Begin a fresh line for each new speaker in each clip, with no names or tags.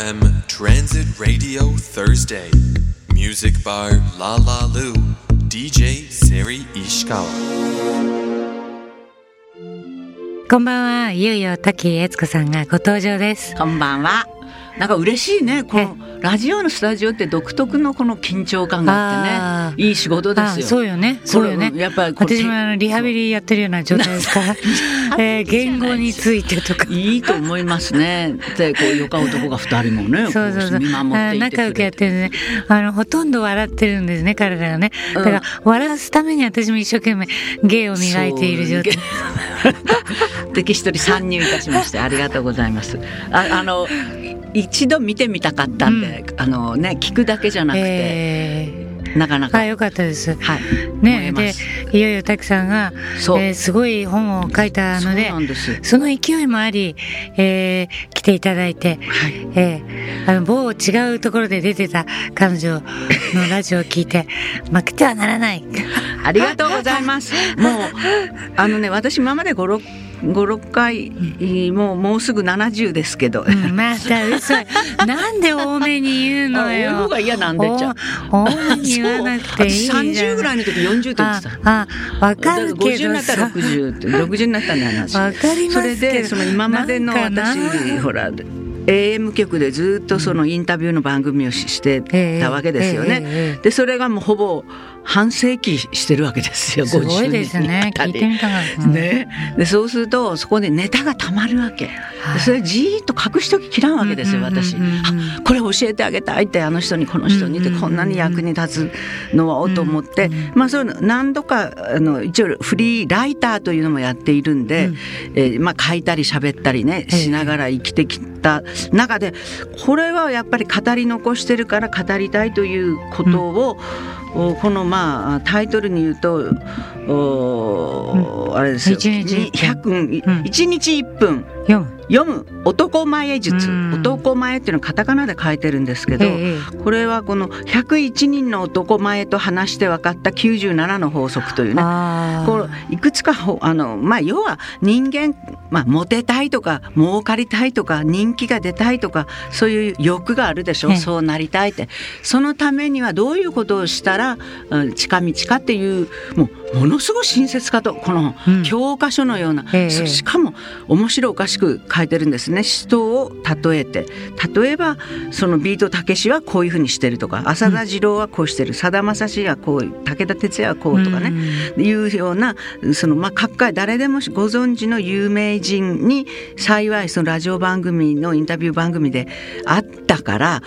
FM Transit Radio Thursday Music Bar La La Lu DJ Seri Ishikawa
こんばんは。いよいよ滝悦子さんがご登場です。
こんばんは。なんか嬉しいね。このラジオのスタジオって独特のこの緊張感があってね。いい仕事ですよ。
あそうよね。そうよね。
やっぱり
私もあのリハビリやってるような状態ですから、えー言語についてとか。
いいと思いますね。で、こう、よか男が二人もね、
そうそうそう。
こ見守って
あ
いて
仲良くやってるね。あの、ほとんど笑ってるんですね、彼らがね。だから、笑わすために私も一生懸命芸を磨いている状態。
敵一人参入いたしまして、ありがとうございます。ああの、一度見てみたかったんで、あのね、聞くだけじゃなくて、
え
なかなか。
ーあ、よかったです。
はい。
ねですいよいよ滝さんが、
そう
えーすごい本を書いたので
そ
の勢いもあり、えー来ていただいて、
はい
えーあの某違うところで出てた彼女のラジオを聞いて 負けてはならない
ありがとうございます。もう、あのね、私今まで5、6、5、6回、もう、もうすぐ70ですけど。
うんまた嘘なんで多めに言うのよ。
方が嫌なんでじゃ
お多めに言わなくていいじゃん。
そう私30ぐらいの時40って言ってた。
ああわかるけ
50に
ど
なったら
さ
60って60になったんだ
かります
それでその今までの私ほら AM 局でずっとそのインタビューの番組をししてたわけですよね。
え。
でそれがもうほぼ半世紀してるわけですよ。
すごい
50
ですね。聞いてみたかった。
ね、でそうするとそこでネタがたまるわけ、でそれじーっと隠しとききらんわけですよ
うんうんうんうん
私。あこれ教えてあげたいってあの人にこの人にってこんなに役に立つのはと思って、まあそういうの何度かあの一応フリーライターというのもやっているんで、えーまあ書いたり喋ったりねしながら生きてきた中でこれはやっぱり語り残してるから語りたいということを、おこのまあタイトルに言うとおあれですよ。
一日一分。
100
うん
一日1分
読む
男前術。
うん。
男前っていうのはカタカナで書いてるんですけど、
ええ
これはこの101人の男前と話して分かった97の法則というね。こういくつかほあの、まあ、要は人間、まあ、モテたいとか儲かりたいとか人気が出たいとかそういう欲があるでしょ、
ええ。
そうなりたいって。そのためにはどういうことをしたら、うん近道かっていうもうものすごい親切かとこの
うん。
教科書のような、しかも面白おかしく書いてるんですね。人を例えて。例えばそのビートたけしはこういうふうにしてるとか浅田次郎はこうしてる。さだまさしはこう武田鉄矢はこうとかね、いうようなそのまあ各界誰でもご存知の有名人に幸いそのラジオ番組のインタビュー番組であったから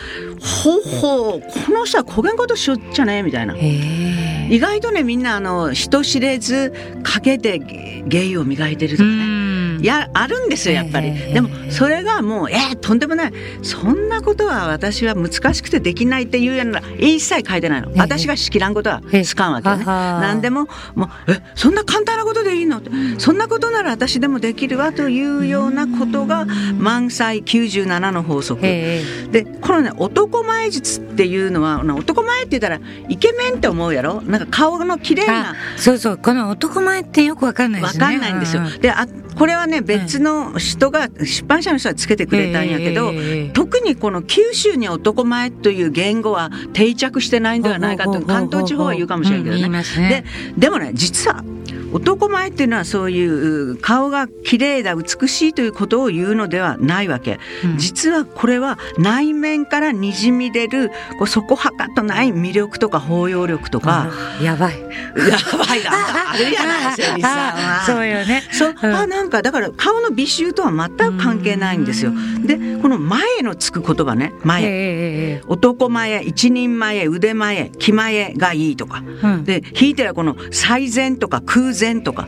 ほうほうこの人はこげんことしよっちゃねみたいな。意外とねみんなあの人知れず陰で芸を磨いてるとかね。やあるんですよやっぱり、
ええ
でもそれがもうえー、とんでもない。そんなことは私は難しくてできないっていうような一切書いてないの、
ええ。
私が仕切らんことは
ええ
つかんわけよね、何でももうえそんな簡単なことでいいの？そんなことなら私でもできるわというようなことが満載。97の法則、でこのね男前術っていうのは男前って言ったらイケメンって思うやろ？なんか顔の綺麗な。
あそうそう。この男前ってよくわかんないで
わ
すね。
かんないんですよ。であこれはね別の人が出版社の人がつけてくれたんやけど、
ええ
特にこの九州に男前という言語は定着してないんではないかと関東地方は言うかもしれんけどね。ででもね実は男前っていうのはそういう顔が綺麗だ美しいということを言うのではないわけ、
うん。
実はこれは内面からにじみ出るこうそこはかとない魅力とか包容力とか、
やばい。
やばいなあるやないセリさんは。
あ そうよね。
そう、
うん。
あなんかだから顔の美醜とは全く関係ないんですよ。でこの前のつく言葉ね。前、
ええええ。
男前一人前腕前気前がいいとか、
うん。
でひいてはこの最善とか空前とか、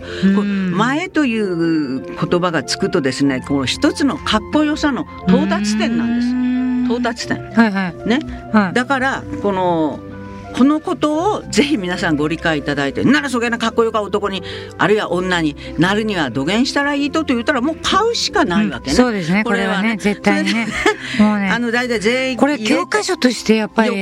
前という言葉がつくとですねこう一つのかっこよさの到達点なんです。到達点。
はいはい。
ね。
はい。
だからこのこのことをぜひ皆さんご理解いただいてならそげなかっこよか男にあるいは女になるには土下したらいいとと言ったらもう買うしかないわけね。
そうですね。これはね。絶対にね もうね。
あの大体全員
これ教科書としてやっぱり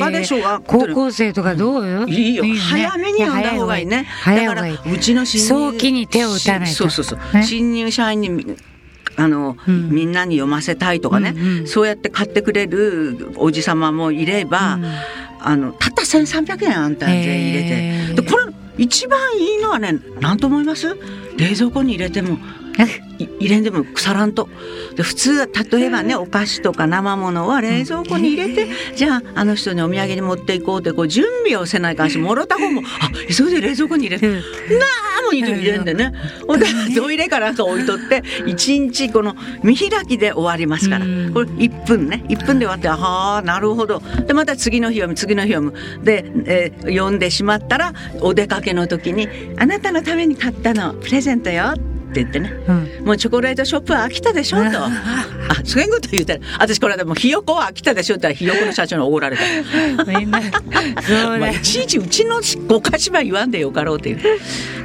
高校生とかどうよ？
いいよ。
ね。
早めに読んだ方がいいね。だから
う
ちの新入
早期に手を打たないと。
そうそうそう、
ね。
新入社員にあの、
うん。
みんなに読ませたいとかね、
うんうん
そうやって買ってくれるおじさまもいれば、
うん
あのたった1,300円あんた税入れて。でこれ一番いいのはね何と思います？冷蔵庫に入れてもい入れんでも腐らんと。で普通例えばねお菓子とか生ものは冷蔵庫に入れてじゃああの人にお土産に持っていこうってこう準備をせないかんしもろた方もあ急いで冷蔵庫に入れる。なあもう入れ入れんでね。ほんでトイレかなんか置いとって一日この見開きで終わりますから。
うん。
これ1分ね。1分で終わってああなるほど。でまた次の日読む次の日読むで、えー読んでしまったらお出かけの時に「あなたのために買ったのプレゼントよ」って言ってね
うん
もうチョコレートショップは飽きたでしょと。あ、そういうこと言うたら、私これでもうひよこは飽きたでしょって言ったらひよこの社長におごられた。
みんなそうだ
まあ、いちいちうちのご菓子は言わんでよかろうという。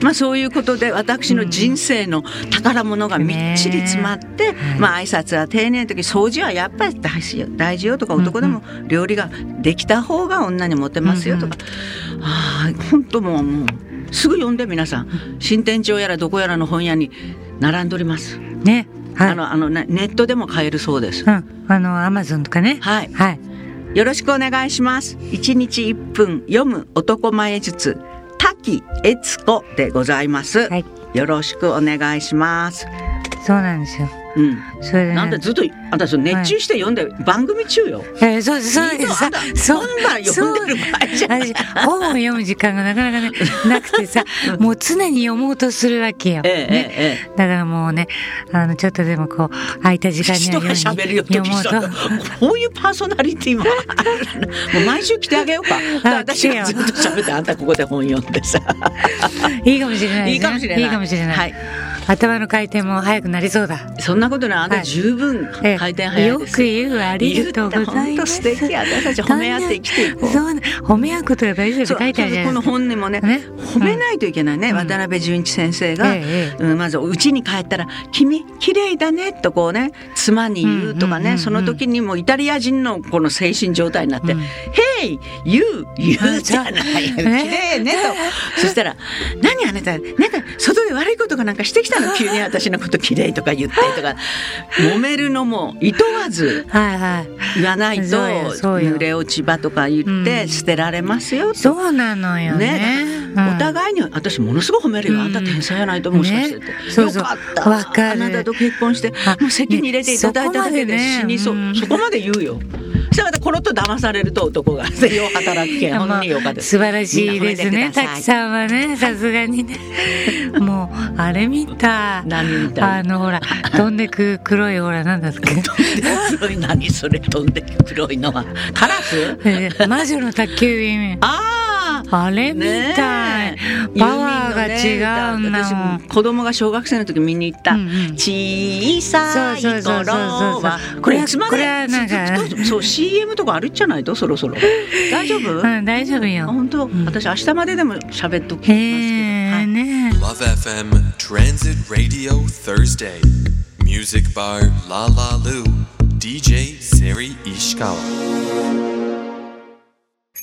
まあそういうことで私の人生の宝物がみっちり詰まって、まあ挨拶は丁寧な時掃除はやっぱり大事よ大事よとか男でも料理ができた方が女にモテますよとか。ああ本当もうもうすぐ読んで皆さん新天地やらどこやらの本屋に並んでおります。
ねはい
あのあのねネットでも買えるそうです
う。んあのアマゾンとかね
はい
はい
よろしくお願いします。一日一分読む男前術滝悦子でございます。
はい
よろしくお願いします。
そうなんですよ
うん。
それでね。
なんでずっとあんたそれ熱中して読んで、番組中よ。
えーそうそうさ
いいのあんた
そう
そんなん読んでる場合じゃない。
私本を読む時間がなかなかね なくてさもう常に読もうとするわけよ、
ええ
ね。
えええ
だからもうねあのちょっとでもこう空いた時間に読
喋るよ
読もうと。
こういうパーソナリティもあるの もう毎週来てあげようか。
あ
私がずっと喋ってあんたここで本読んでさ。
いいかもしれない、ね、
いいかもしれない。
いいかもしれない、
はい
頭の回転も早くなりそうだ。
そんなことない。あんた十分
ええ。
回転早い
よく
です
言うありがとうございます。
本当素敵。私たち褒め合って生きていこう。
そう。ね褒め合うことが大事だって書いてあるじゃない
この
ですか。
本にもね
ね。
褒めないといけないね、
うん。
渡辺淳一先生が、まず家に帰ったら「君綺麗だね」とこうね妻に言うとかね、
うんうんうんうん。
その時にもイタリア人のこの精神状態になって「
うん。
Hey you 言うじゃない綺
ね。
麗ね」と。そしたら「何あなたなんか外で悪いことかなんかしてきたの急に私のこと綺麗とか言って」とか揉めるのもいとわず言わないと
そうよそうよ。
濡れ落ち葉とか言って
うん。
捨てられますよと。
そうなのよね。
ね、
うん。
お互いに私ものすごい褒めるよ、
うん。
あんた天才やないともしかしてって、
ね。
よかった。あなたと結婚して
あ
もう席に入れていただいただけで死にそう、
そ
こまで言うよそしたらまたコロッと騙されると男が よう働くけ本によかです
素晴らしいですね。滝さんはねさすがにね。もうあれみた。い
何みた？い
あのほら飛んでく黒いほらなんだっけ？
黒い何それ飛んで黒いのは。カラス？
えー魔女の宅急便。
ああ
あれみたい、パワーが違うんだ
私
もん
子供が小学生の時見に行った、
うんうん。
小さい頃
そうそうそうそうそう。
はこれいつまで
これはなんか
そう CM とかあるんじゃない？とそろそろ。大丈夫、
うん大丈夫
あ
よ
本当、
ん。
私明日まででも喋っときますけど、はい。
ね
Love FM Transit Radio Thursday. Music Bar La La Lu. DJ Seri Ishikawa.